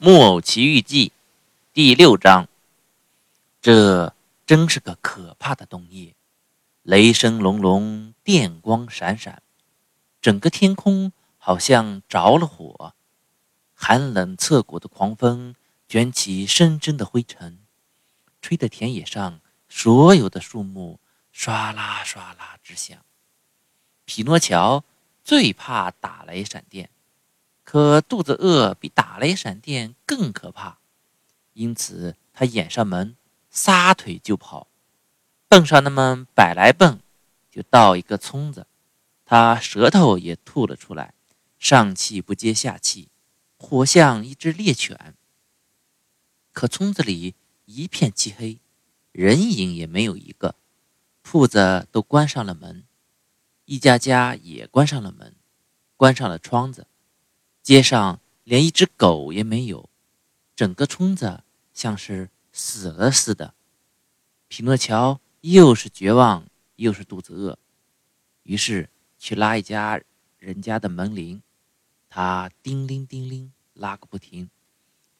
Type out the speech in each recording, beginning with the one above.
木偶奇遇记第六章，这真是个可怕的冬夜，雷声隆隆，电光闪闪，整个天空好像着了火，寒冷刺骨的狂风卷起深深的灰尘，吹得田野上所有的树木唰啦唰啦直响。匹诺乔最怕打雷闪电。可肚子饿比打雷闪电更可怕，因此他掩上门，撒腿就跑，蹦上那么百来蹦，就到一个村子，他舌头也吐了出来，上气不接下气，活像一只猎犬。可村子里一片漆黑，人影也没有一个，铺子都关上了门，一家家也关上了门，关上了窗子。街上连一只狗也没有，整个村子像是死了似的。匹诺乔又是绝望又是肚子饿，于是去拉一家人家的门铃，他叮铃叮铃拉个不停，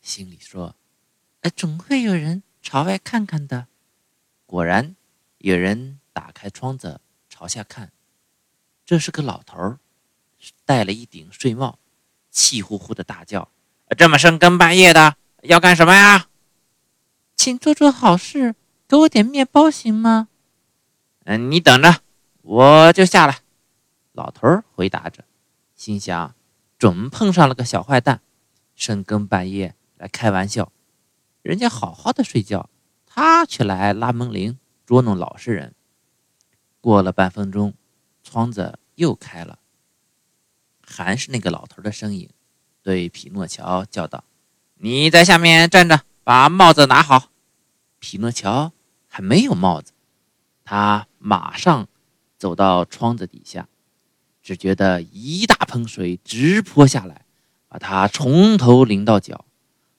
心里说：“哎，总会有人朝外看看的。”果然，有人打开窗子朝下看，这是个老头儿，戴了一顶睡帽。气呼呼的大叫：“这么深更半夜的，要干什么呀？请做做好事，给我点面包行吗？”“嗯，你等着，我就下来。”老头儿回答着，心想：“准碰上了个小坏蛋，深更半夜来开玩笑。人家好好的睡觉，他却来拉门铃捉弄老实人。”过了半分钟，窗子又开了。还是那个老头的身影，对匹诺乔叫道：“你在下面站着，把帽子拿好。”匹诺乔还没有帽子，他马上走到窗子底下，只觉得一大盆水直泼下来，把他从头淋到脚，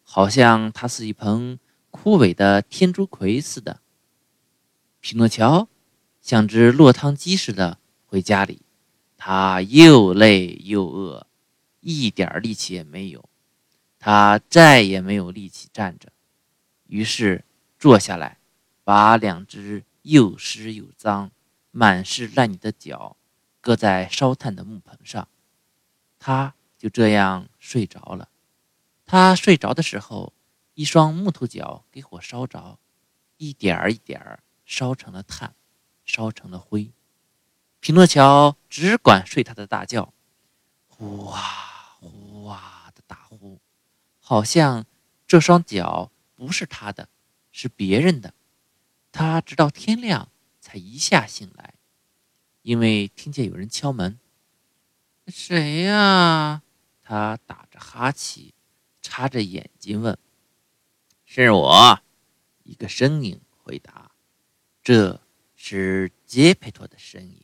好像他是一盆枯萎的天竺葵似的。匹诺乔像只落汤鸡似的回家里。他又累又饿，一点力气也没有。他再也没有力气站着，于是坐下来，把两只又湿又脏、满是烂泥的脚搁在烧炭的木盆上。他就这样睡着了。他睡着的时候，一双木头脚给火烧着，一点儿一点儿烧成了炭，烧成了灰。匹诺乔只管睡他的大觉，呼啊呼啊的打呼，好像这双脚不是他的，是别人的。他直到天亮才一下醒来，因为听见有人敲门。谁呀？他打着哈气，擦着眼睛问：“是我。”一个声音回答：“这是杰佩托的声音。”